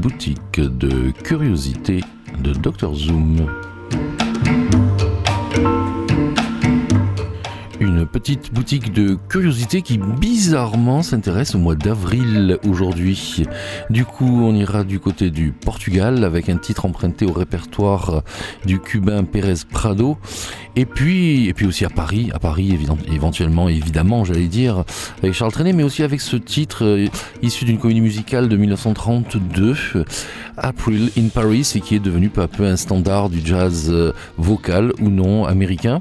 Boutique de curiosité de Dr Zoom. Une petite boutique de curiosité qui bizarrement s'intéresse au mois d'avril aujourd'hui. Du coup, on ira du côté du Portugal avec un titre emprunté au répertoire du cubain Pérez Prado. Et puis, et puis aussi à Paris, à Paris éventuellement, évidemment, j'allais dire, avec Charles Trenet, mais aussi avec ce titre euh, issu d'une comédie musicale de 1932, April in Paris, et qui est devenu peu à peu un standard du jazz euh, vocal ou non américain.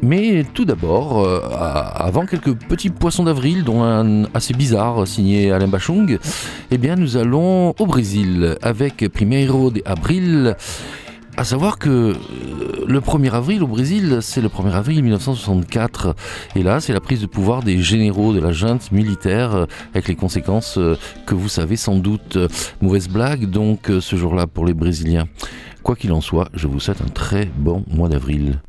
Mais tout d'abord, euh, avant quelques petits poissons d'avril, dont un assez bizarre signé Alain Bachung, eh bien nous allons au Brésil avec Primeiro de Abril. À savoir que euh, le 1er avril au Brésil, c'est le 1er avril 1964. Et là, c'est la prise de pouvoir des généraux de la junte militaire, euh, avec les conséquences euh, que vous savez sans doute. Mauvaise blague, donc, ce jour-là pour les Brésiliens. Quoi qu'il en soit, je vous souhaite un très bon mois d'avril.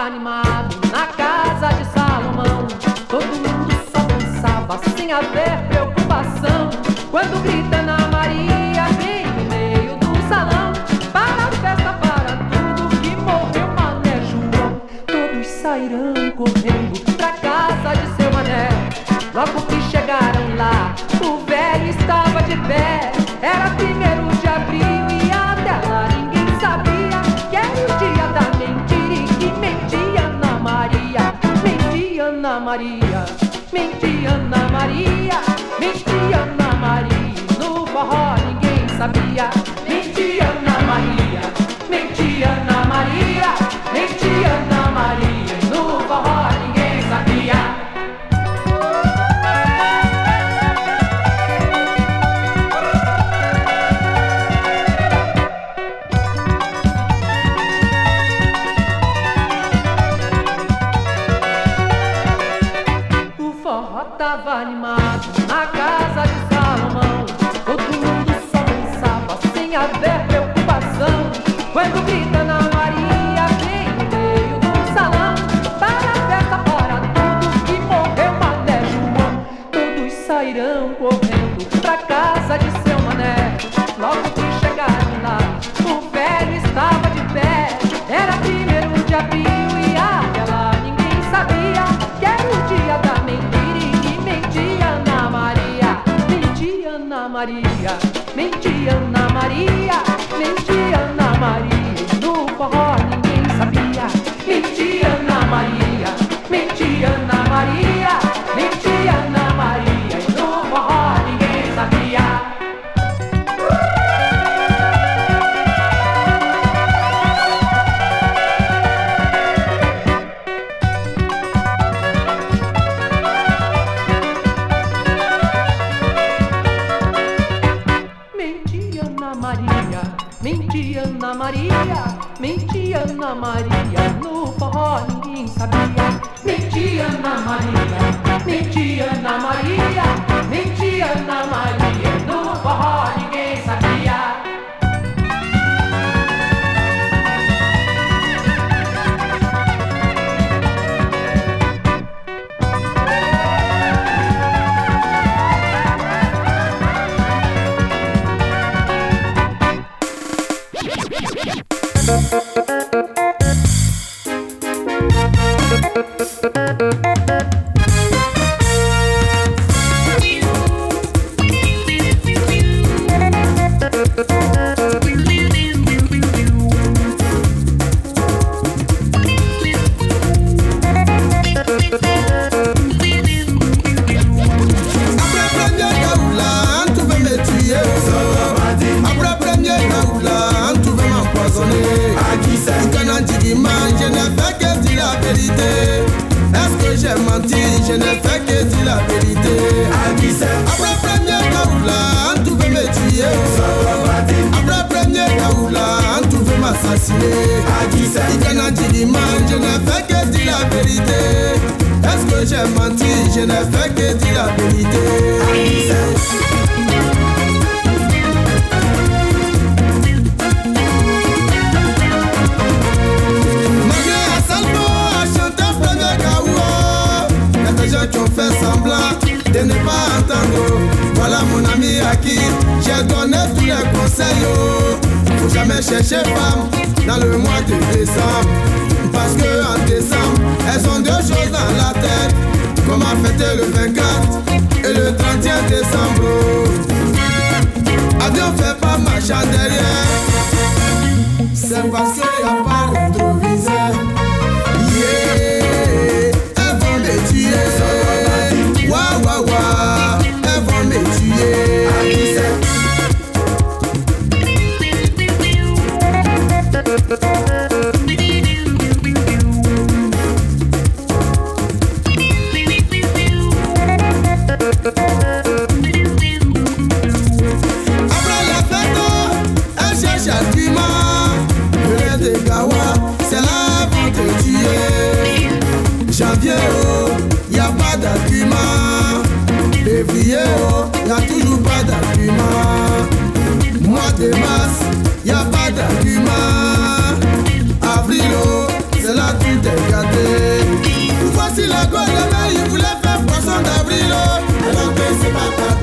Animado na casa de Salomão. Todo mundo só dançava sem haver Maria, mentia Ana Maria, mentia Ana Maria. No forró ninguém sabia. Maria, mentia Ana Maria, J'ai donné tous les conseils. Oh. Faut jamais chercher femme dans le mois de décembre. Parce que en décembre, elles ont deux choses dans la tête. Comment fêter le 24 et le 31 décembre. Oh. Adieu, fais pas marche en derrière. C'est parce qu'il n'y a pas retrouvé. y'a toujours pas d'argument. Mois de mars, y'a pas d'argument. Avril, c'est là tout est gâté. Voici la gloire, la il voulait faire poisson d'avril, alors c'est pas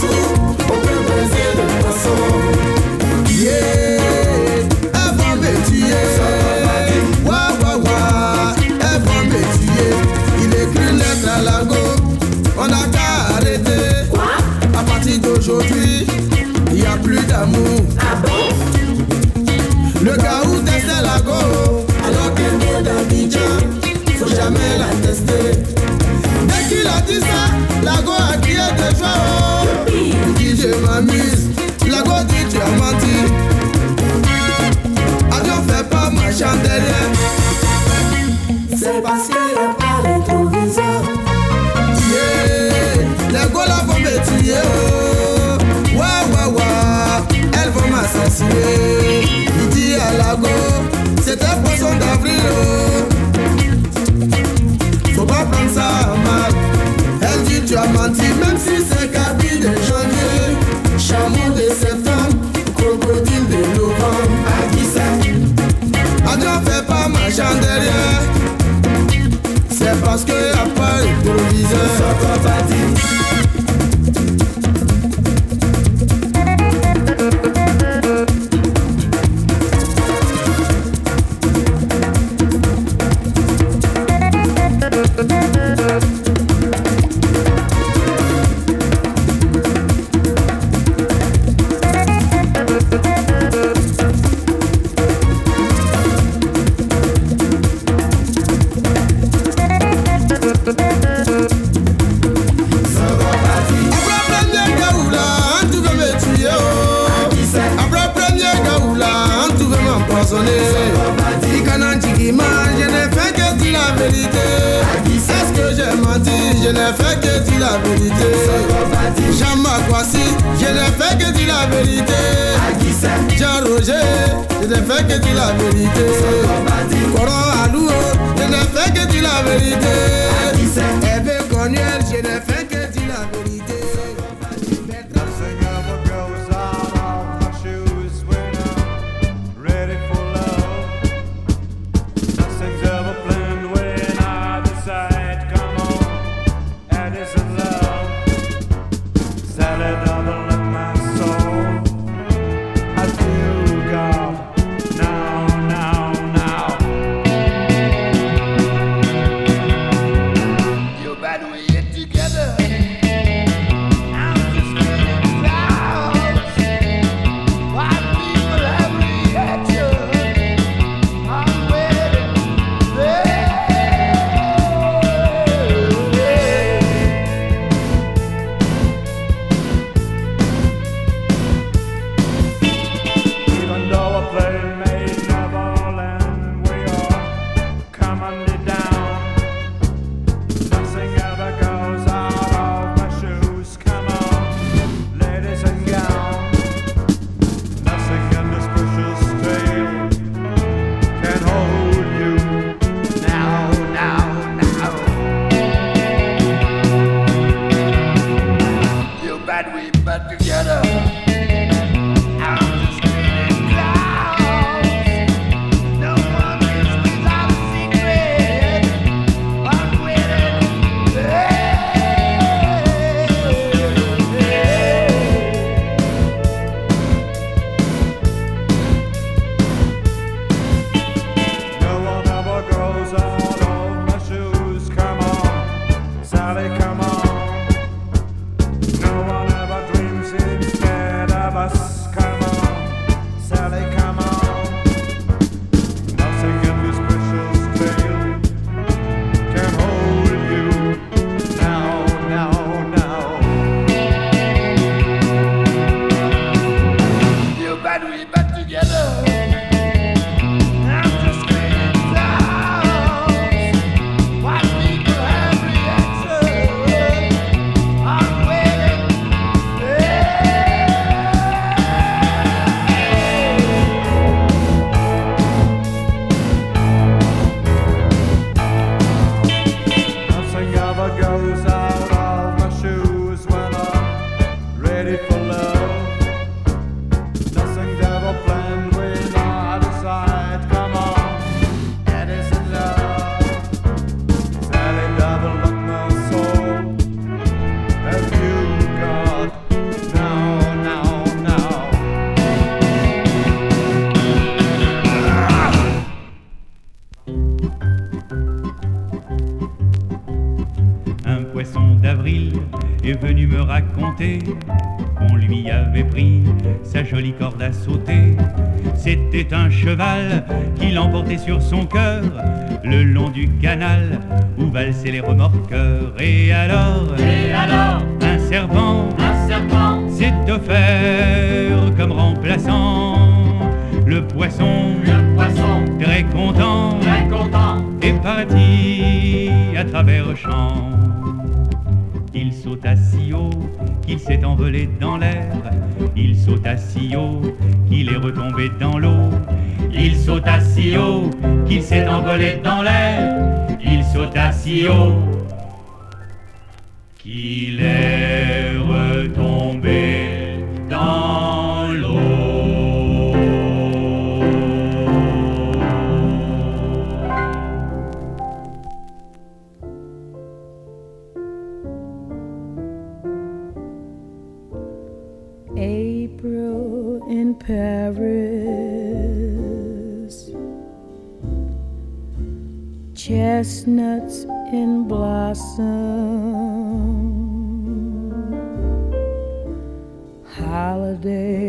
Les deux sont. Cheval qui l'emportait sur son cœur le long du canal où valsaient les remorqueurs. Et alors, Et alors, un serpent un serpent, s'est offert comme remplaçant le poisson le poisson, très content très content, est parti à travers champs. Il sauta si haut qu'il s'est envolé dans l'air. Il sauta si haut qu'il est retombé dans qu'il s'est envolé dans l'air. Il sauta si haut qu'il est retombé dans l'eau. April in Paris, chestnuts in blossom, holiday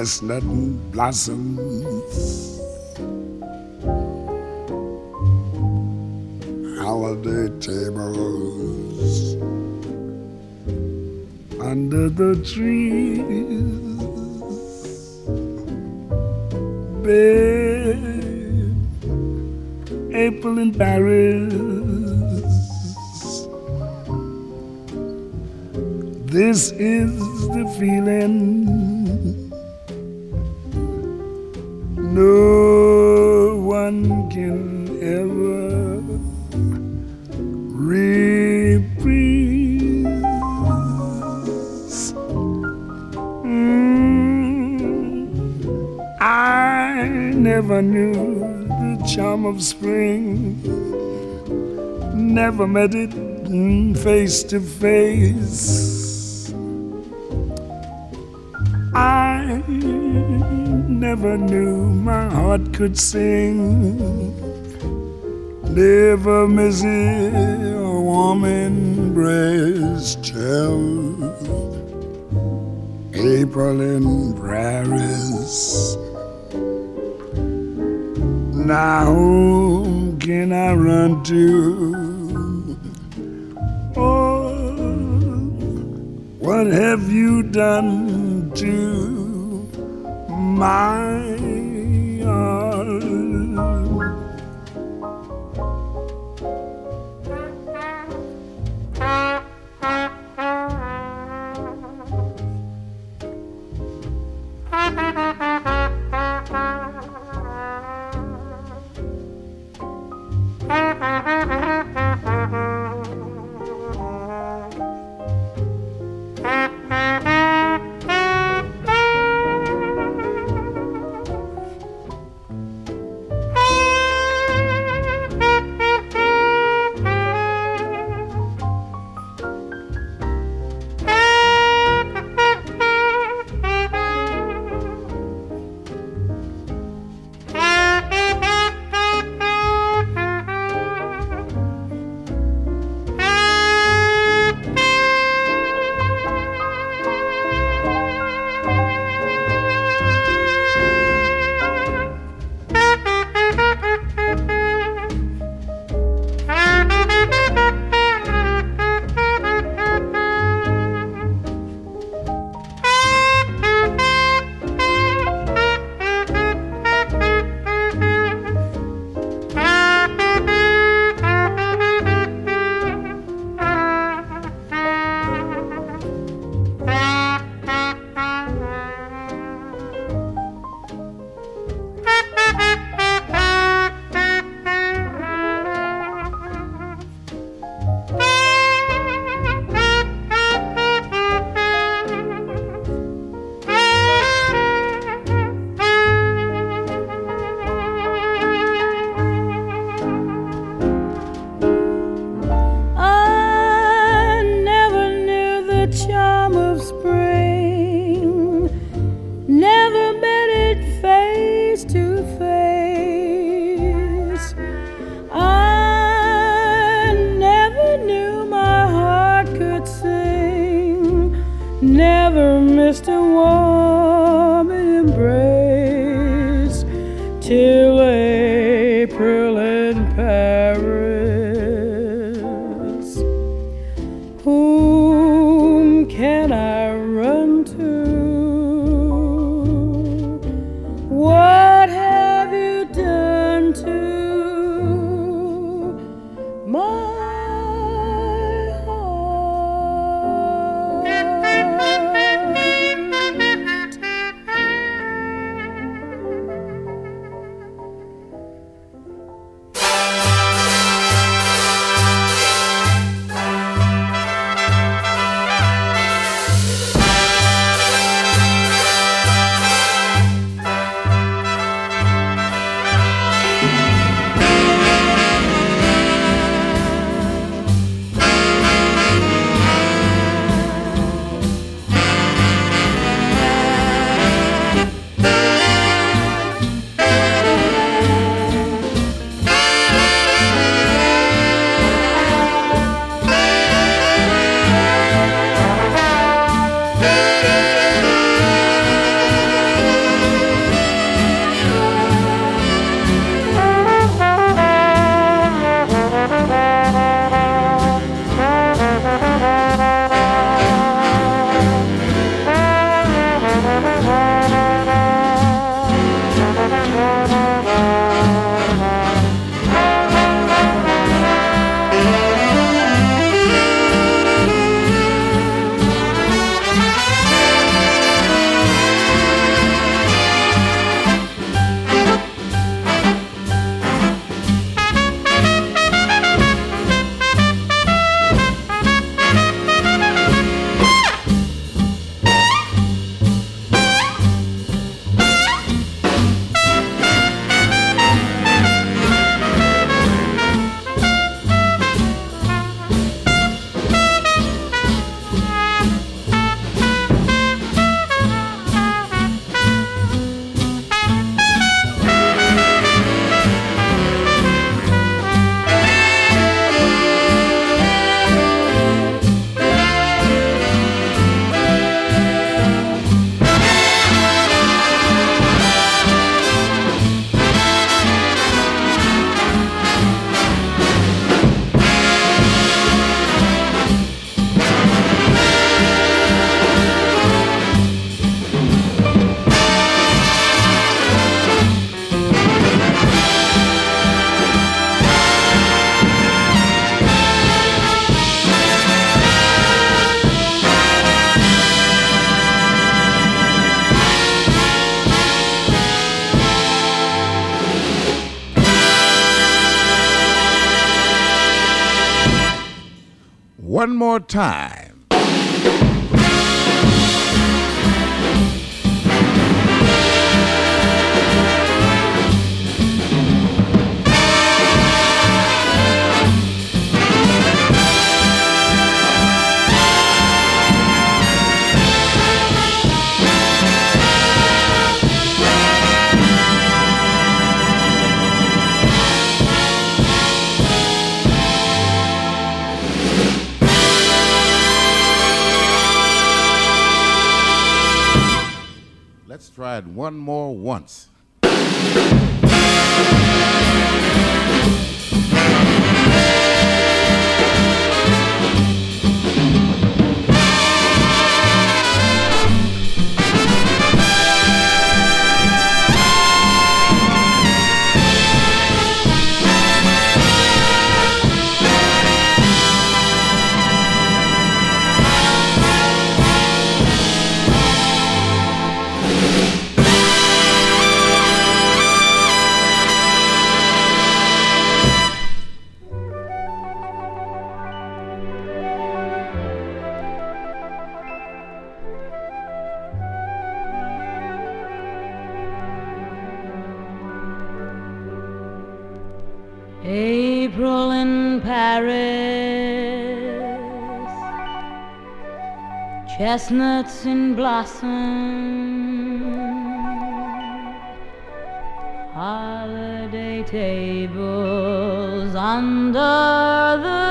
Chestnut blossoms. Holiday tables under the trees. Babe, April in Paris. This is the feeling never met it face to face. I never knew my heart could sing. Never miss a warm embrace till April in Paris. Never missed a warm more time. Try it one more once. Chestnuts in blossom, holiday tables under the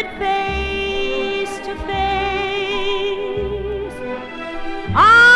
it face to face. I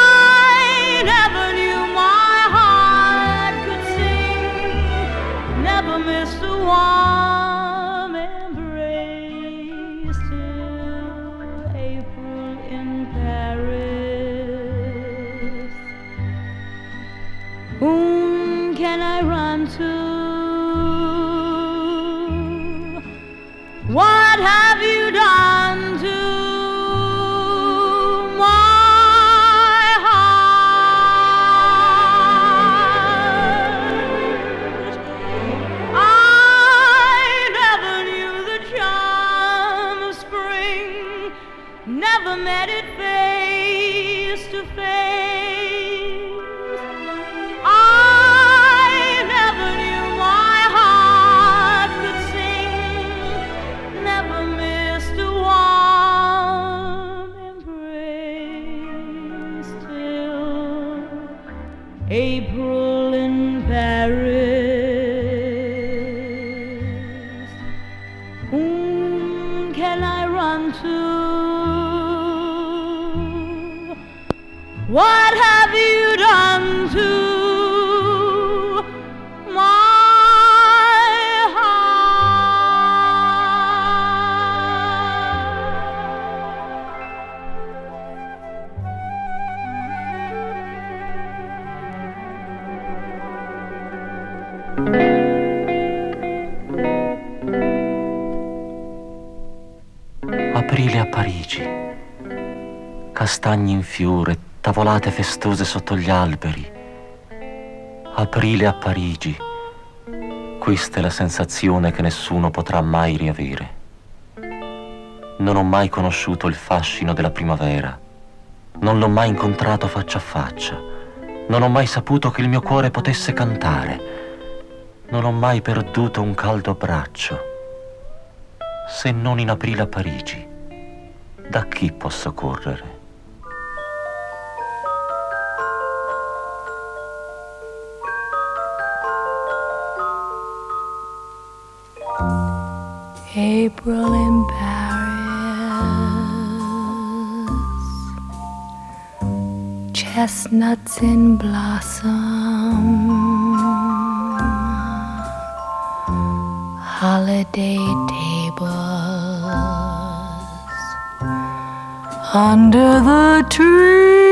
castagni in fiore, tavolate festose sotto gli alberi. Aprile a Parigi. Questa è la sensazione che nessuno potrà mai riavere. Non ho mai conosciuto il fascino della primavera. Non l'ho mai incontrato faccia a faccia. Non ho mai saputo che il mio cuore potesse cantare. Non ho mai perduto un caldo abbraccio. Se non in aprile a Parigi, da chi posso correre? rolling barriers, chestnuts in blossom, holiday tables. Under the tree.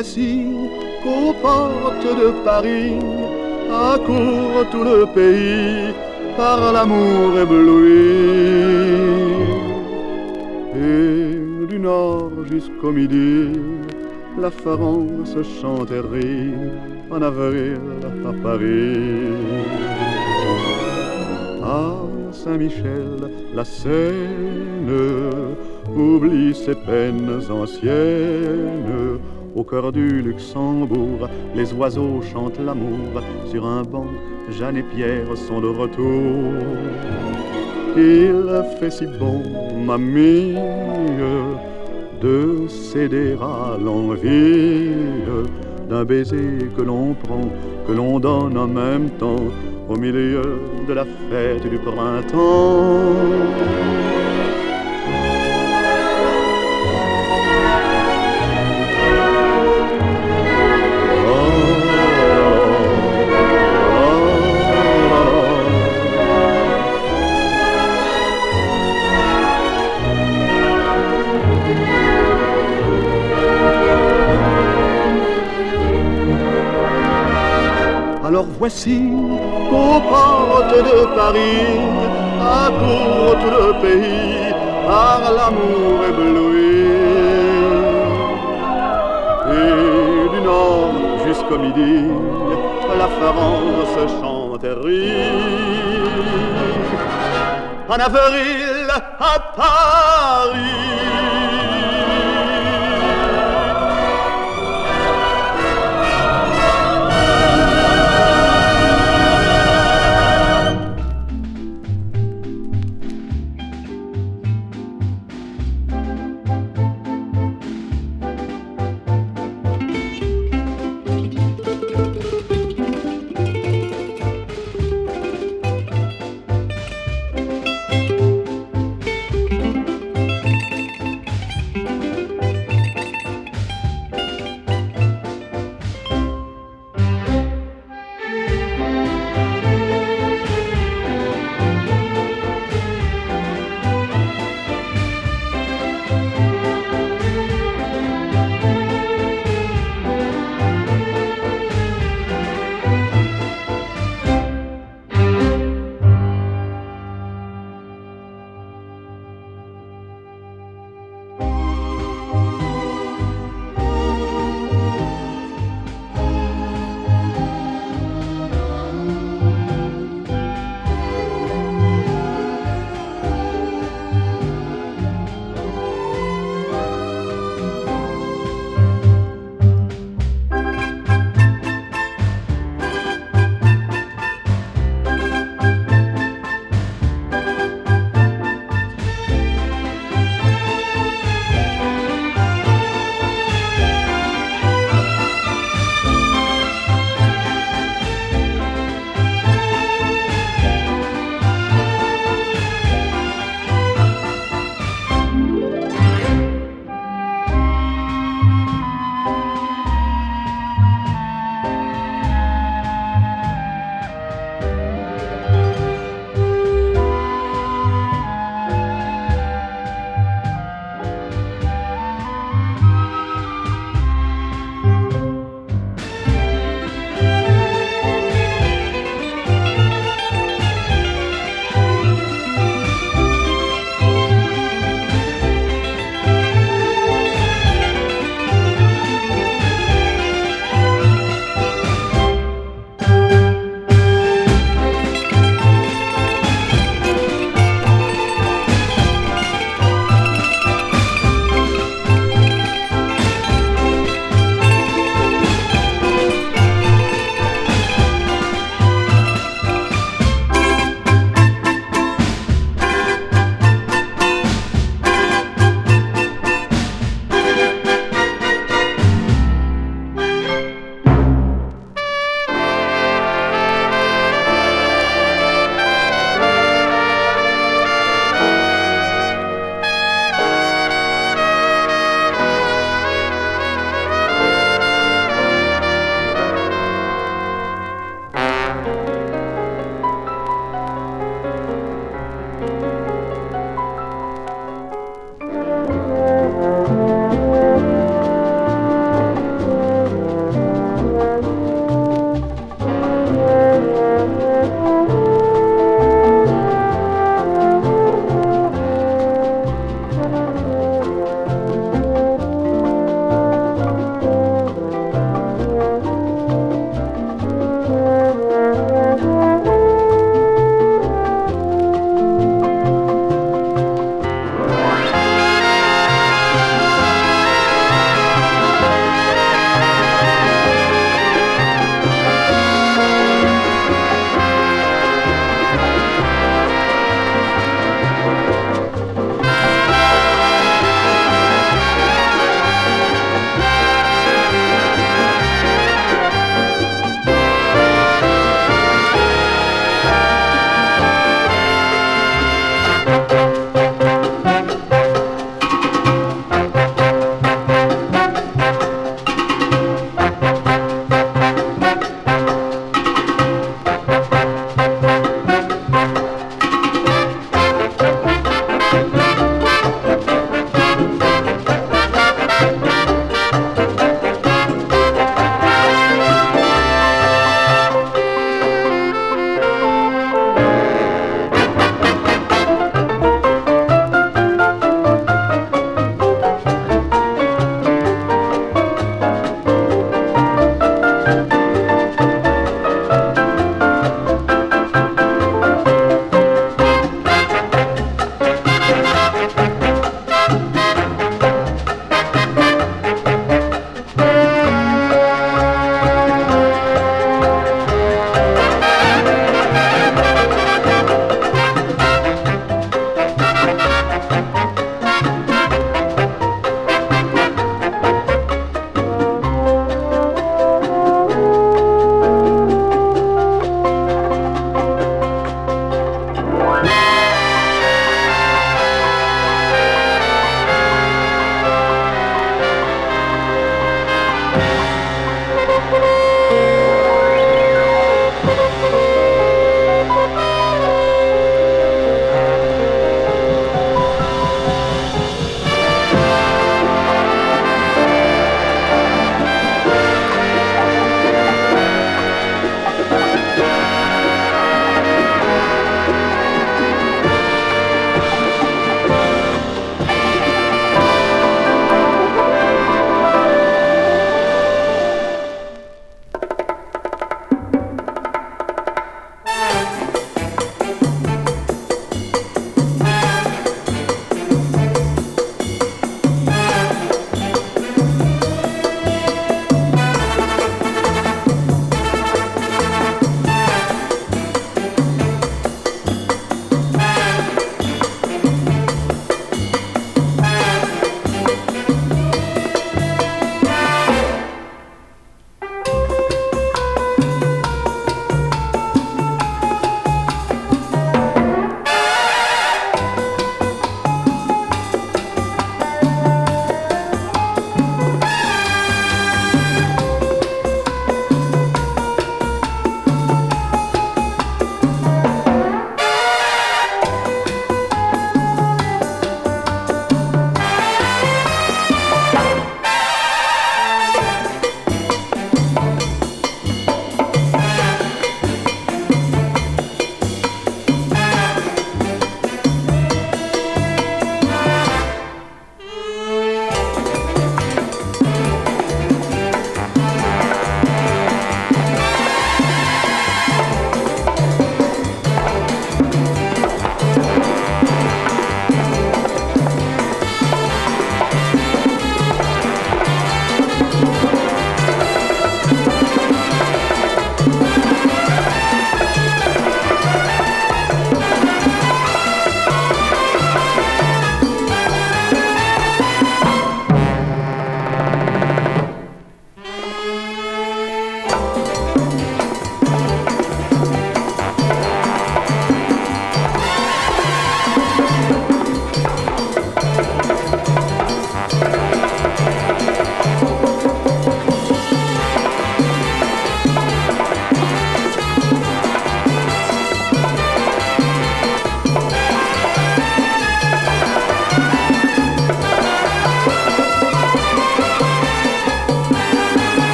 Voici qu'aux portes de Paris accourt tout le pays par l'amour ébloui. Et du nord jusqu'au midi, la France chante et rit en avril à Paris. À Saint-Michel, la Seine oublie ses peines anciennes. Au cœur du Luxembourg, les oiseaux chantent l'amour. Sur un banc, Jeanne et Pierre sont de retour. Il fait si bon, mamie, de céder à l'envie d'un baiser que l'on prend, que l'on donne en même temps au milieu de la fête du printemps. Voici qu'aux portes de Paris accourt tout le pays par l'amour ébloui. Et du nord jusqu'au midi, la France chante et rit. En avril à Paris.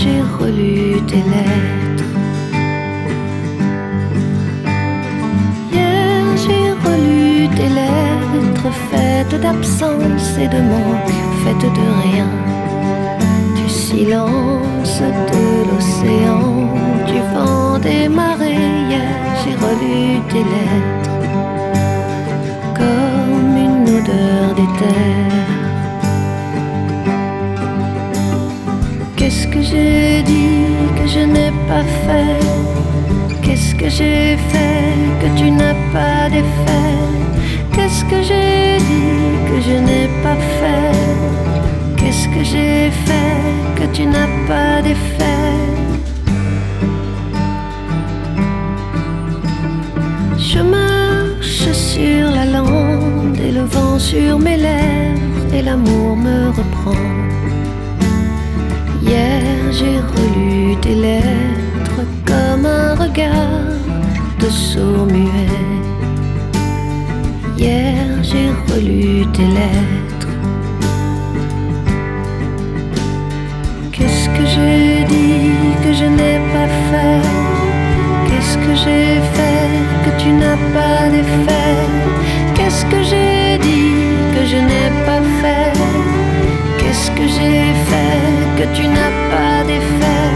J'ai relu tes lettres. Hier j'ai relu tes lettres faites d'absence et de manque, faites de rien. Du silence de l'océan, du vent des marées. Hier j'ai relu tes lettres comme une odeur d'éther. Que j'ai dit que je n'ai pas fait. Qu'est-ce que j'ai fait que tu n'as pas défait? Qu'est-ce que j'ai dit que je n'ai pas fait? Qu'est-ce que j'ai fait que tu n'as pas défait? Je marche sur la lande et le vent sur mes lèvres et l'amour me reprend. Hier j'ai relu tes lettres comme un regard de sourd muet. Hier j'ai relu tes lettres. Qu'est-ce que j'ai dit que je n'ai pas fait? Qu'est-ce que j'ai fait que tu n'as pas défait? Qu'est-ce que j'ai dit que je n'ai pas fait? Que j'ai fait que tu n'as pas défait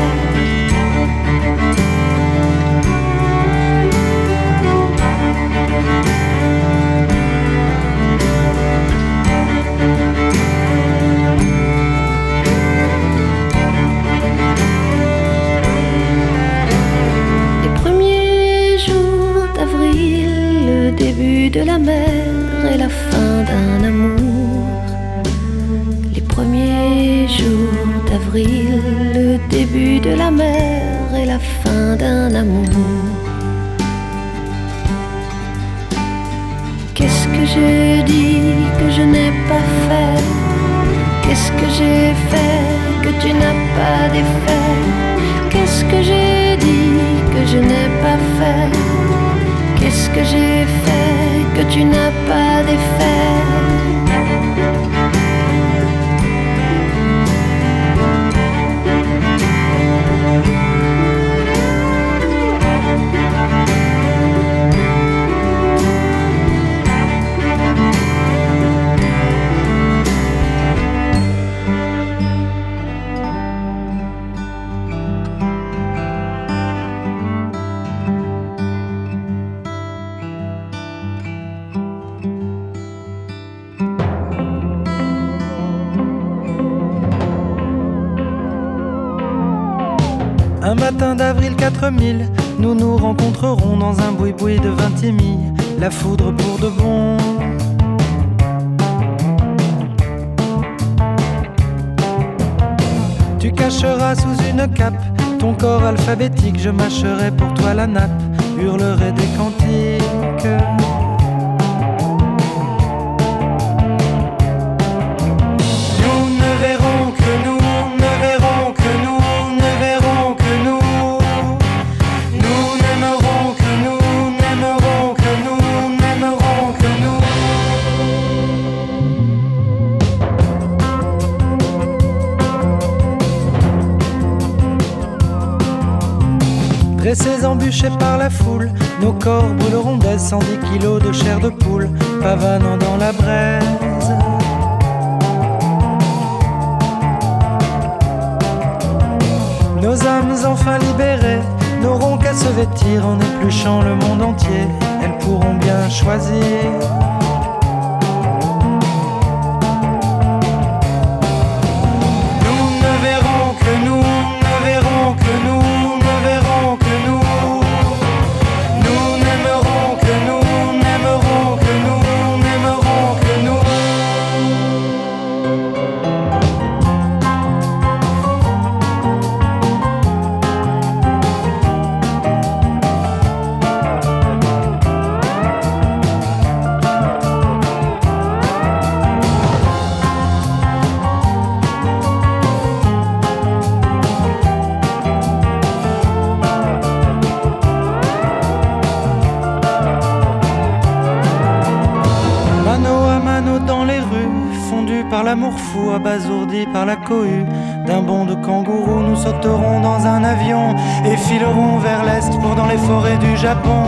Les premiers jours d'avril, le début de la mer et la fin d'un amour. Le début de la mer et la fin d'un amour. Qu'est-ce que j'ai dit que je n'ai pas fait? Qu'est-ce que j'ai fait que tu n'as pas défait? Qu'est-ce que j'ai dit que je n'ai pas fait? Qu'est-ce que j'ai fait que tu n'as pas défait? D'avril 4000, nous nous rencontrerons dans un boui-boui de Vintimille, la foudre pour de bon. Tu cacheras sous une cape ton corps alphabétique, je mâcherai pour toi la nappe, hurlerai des cantiques. Dressés embûchés par la foule, nos corps brûleront des 110 kilos de chair de poule, pavanant dans la braise. Nos âmes enfin libérées n'auront qu'à se vêtir en épluchant le monde entier. Elles pourront bien choisir. par la cohue. D'un bond de kangourou, nous sauterons dans un avion et filerons vers l'est pour dans les forêts du Japon.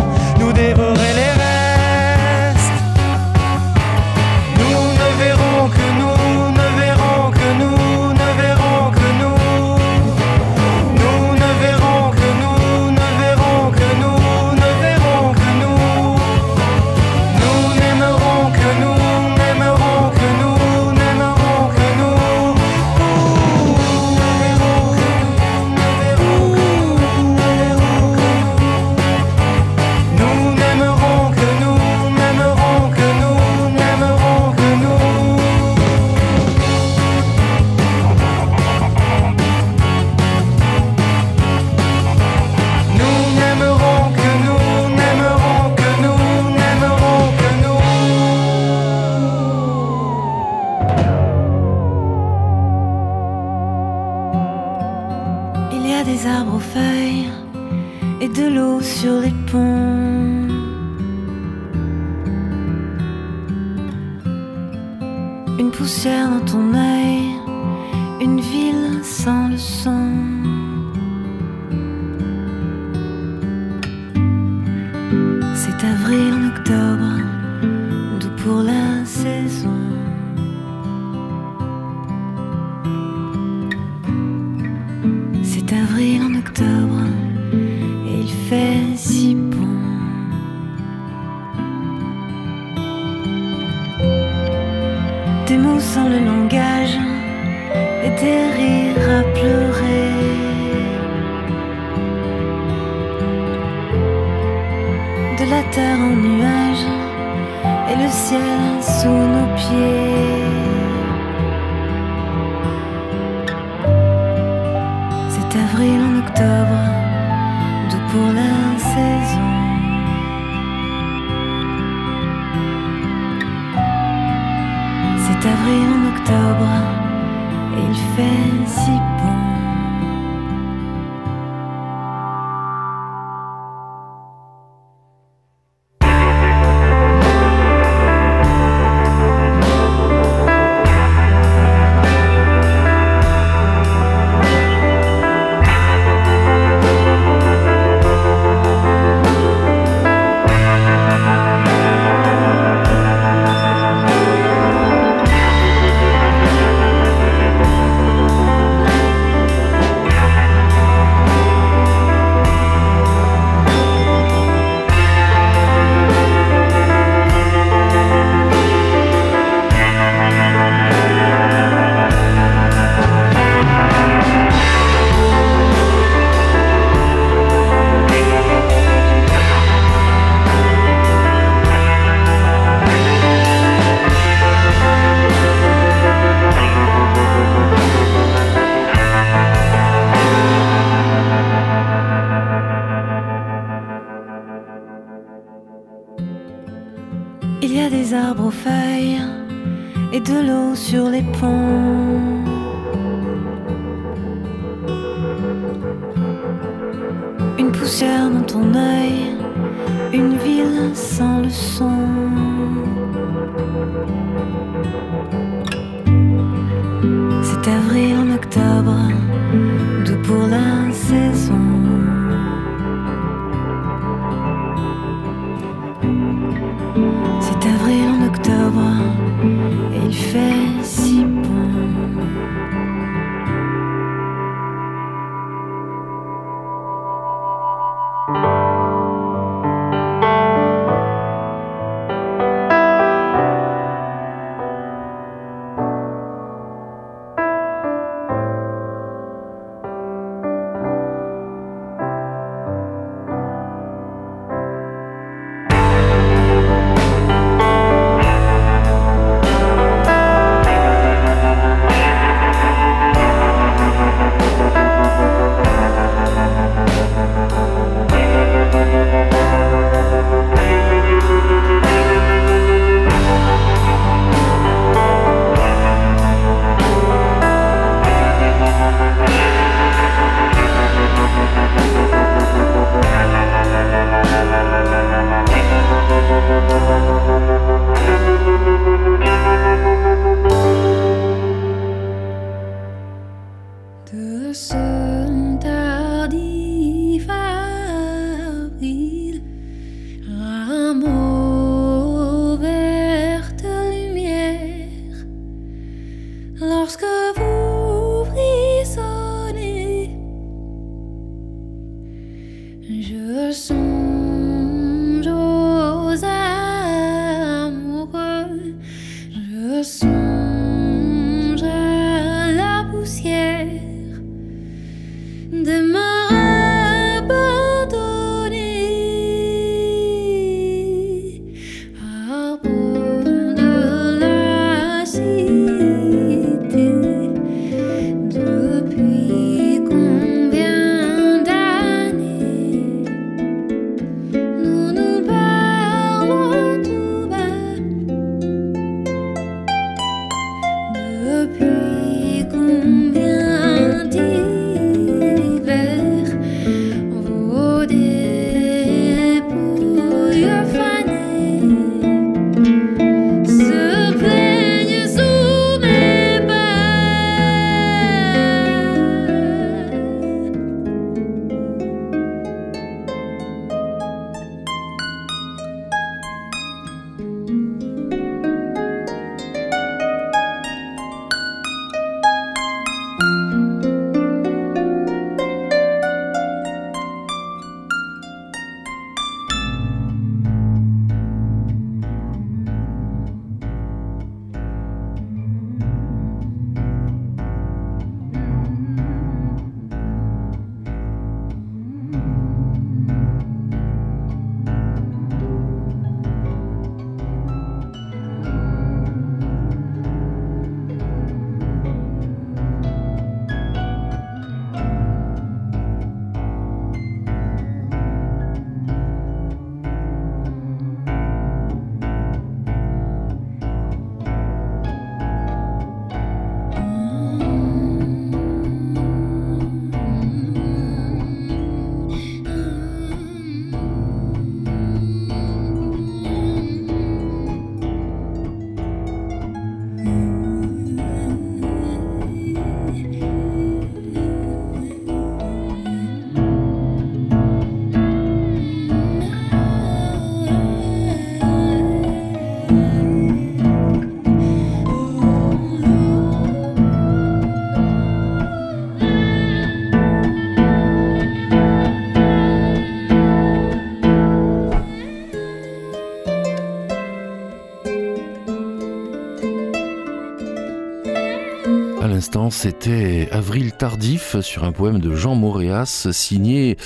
C'était Avril tardif sur un poème de Jean Moréas signé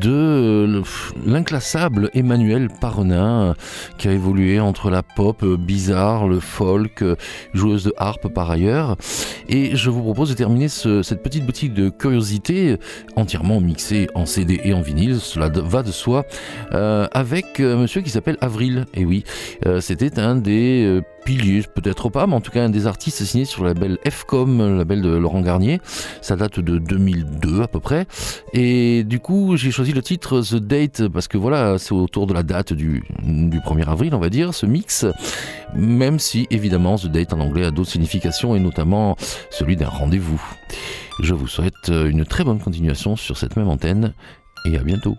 de l'inclassable Emmanuel Parrenin qui a évolué entre la pop bizarre, le folk, joueuse de harpe par ailleurs. Et je vous propose de terminer ce- cette petite boutique de curiosités entièrement mixée en CD et en vinyle, cela va de soi, euh, avec un monsieur qui s'appelle Avril. Et oui, euh, c'était un des piliers, peut-être pas, mais en tout cas un des artistes signés sur le label FCOM, le label de Laurent Garnier. Ça date de 2002 à peu près. Et du coup, j'ai choisi le titre The Date parce que voilà, c'est autour de la date du 1er avril, on va dire, ce mix. Même si, évidemment, The Date en anglais a d'autres significations et notamment celui d'un rendez-vous. Je vous souhaite une très bonne continuation sur cette même antenne et à bientôt.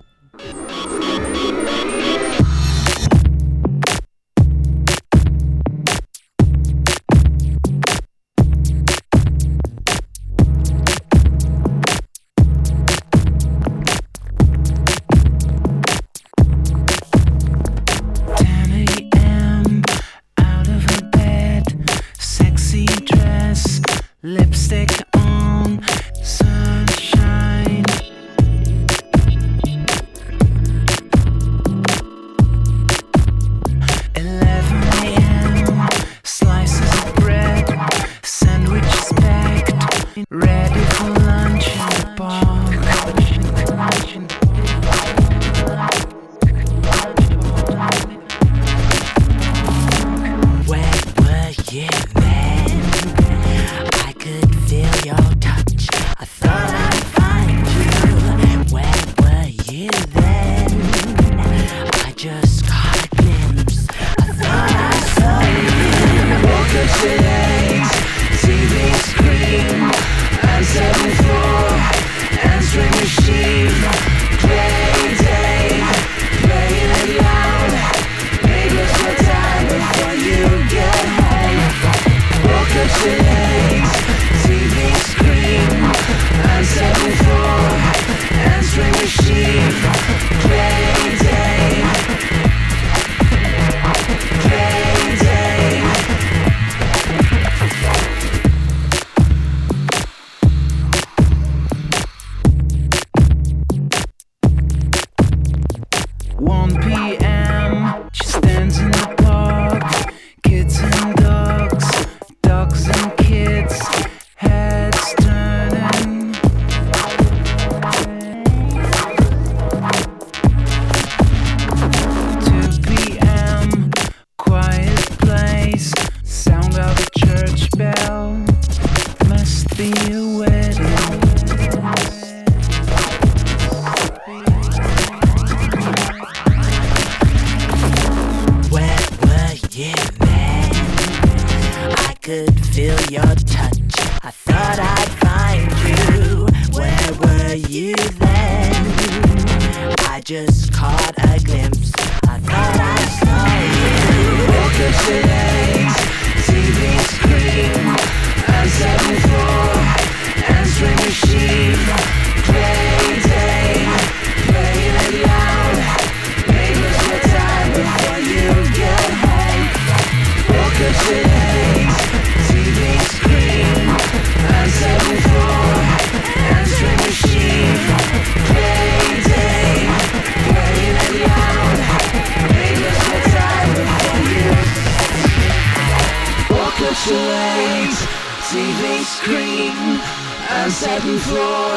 Seven floor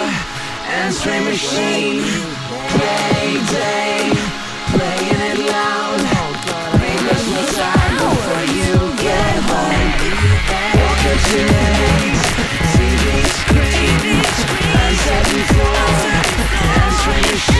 and strain machine. Play day, playing it loud. Make us time before you get home. Walk your legs, TV screen, and seven floor and strain machine.